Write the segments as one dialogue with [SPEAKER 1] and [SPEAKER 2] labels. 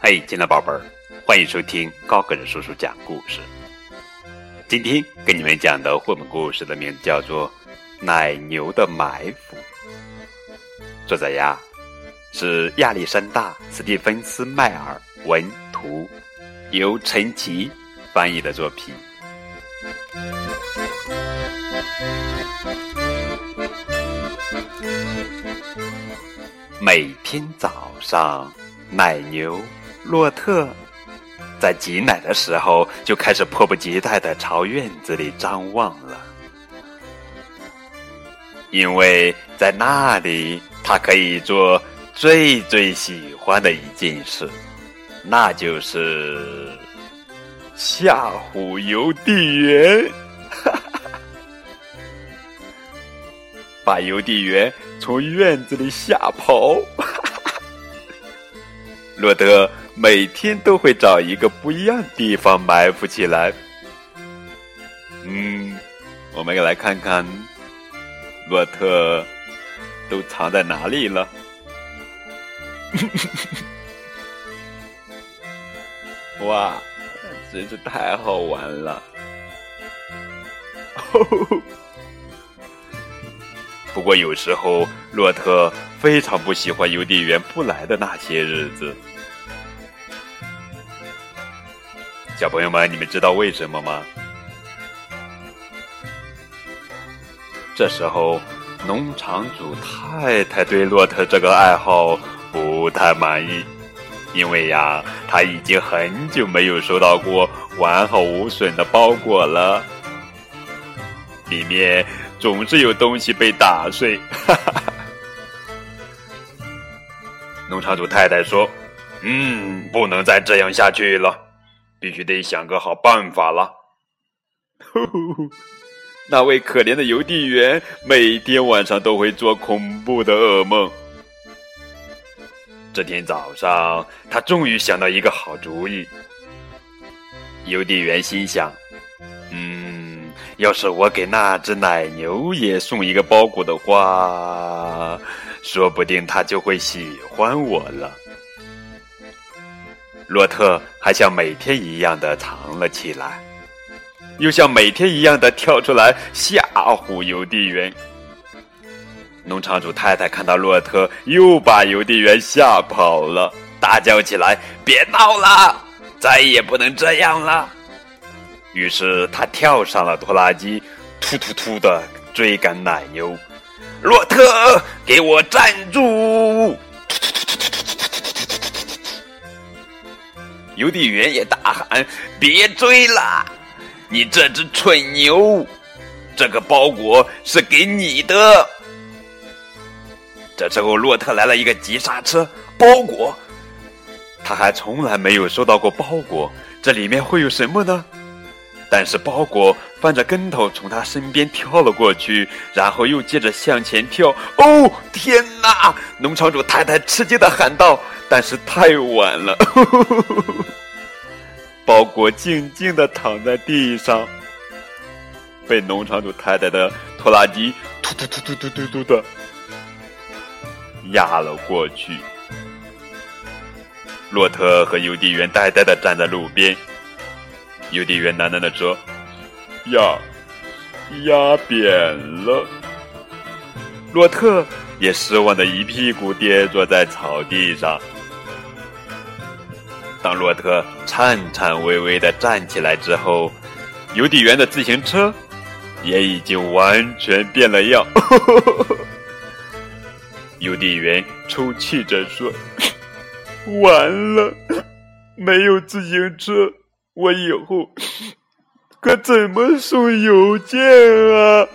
[SPEAKER 1] 嘿，亲爱的宝贝儿，欢迎收听高个子叔叔讲故事。今天给你们讲的绘本故事的名字叫做《奶牛的埋伏》，作者呀是亚历山大·斯蒂芬斯迈尔文图，由陈奇翻译的作品。每天早上，奶牛。洛特在挤奶的时候就开始迫不及待的朝院子里张望了，因为在那里他可以做最最喜欢的一件事，那就是吓唬邮递员，把邮递员从院子里吓跑。洛德。每天都会找一个不一样地方埋伏起来。嗯，我们来看看洛特都藏在哪里了。哇，真是太好玩了！不过有时候洛特非常不喜欢邮递员不来的那些日子。小朋友们，你们知道为什么吗？这时候，农场主太太对洛特这个爱好不太满意，因为呀，他已经很久没有收到过完好无损的包裹了，里面总是有东西被打碎。农场主太太说：“嗯，不能再这样下去了。”必须得想个好办法了。那位可怜的邮递员每天晚上都会做恐怖的噩梦。这天早上，他终于想到一个好主意。邮递员心想：“嗯，要是我给那只奶牛也送一个包裹的话，说不定它就会喜欢我了。”洛特还像每天一样的藏了起来，又像每天一样的跳出来吓唬邮递员。农场主太太看到洛特又把邮递员吓跑了，大叫起来：“别闹了，再也不能这样了！”于是他跳上了拖拉机，突突突的追赶奶牛。洛特，给我站住！邮递员也大喊：“别追了，你这只蠢牛！这个包裹是给你的。”这时候，洛特来了一个急刹车，包裹，他还从来没有收到过包裹，这里面会有什么呢？但是包裹翻着跟头从他身边跳了过去，然后又接着向前跳。哦，天哪！农场主太太吃惊的喊道。但是太晚了，包裹静静的躺在地上，被农场主太太的拖拉机突突突突突突突的压了过去。洛特和邮递员呆呆的站在路边，邮递员喃喃的说：“压压扁了。”洛特也失望的一屁股跌坐在草地上。当洛特颤颤巍巍的站起来之后，邮递员的自行车也已经完全变了样。邮递员抽泣着说：“完了，没有自行车，我以后可怎么送邮件啊？”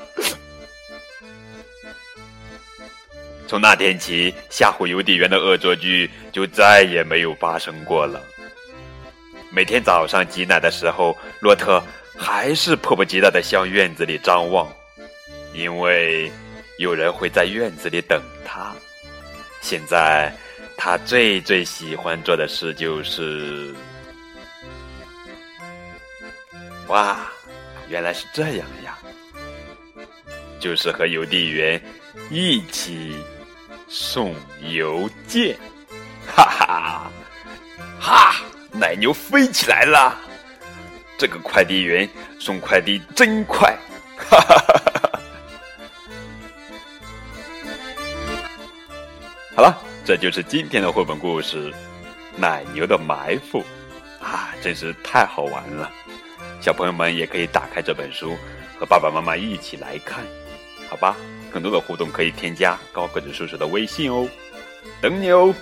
[SPEAKER 1] 从那天起，吓唬邮递员的恶作剧就再也没有发生过了。每天早上挤奶的时候，洛特还是迫不及待的向院子里张望，因为有人会在院子里等他。现在，他最最喜欢做的事就是……哇，原来是这样呀！就是和邮递员一起送邮件。哈哈，哈！奶牛飞起来了，这个快递员送快递真快。哈哈哈哈哈！好了，这就是今天的绘本故事《奶牛的埋伏》啊，真是太好玩了。小朋友们也可以打开这本书，和爸爸妈妈一起来看，好吧？更多的互动可以添加高个子叔叔的微信哦，等你哦。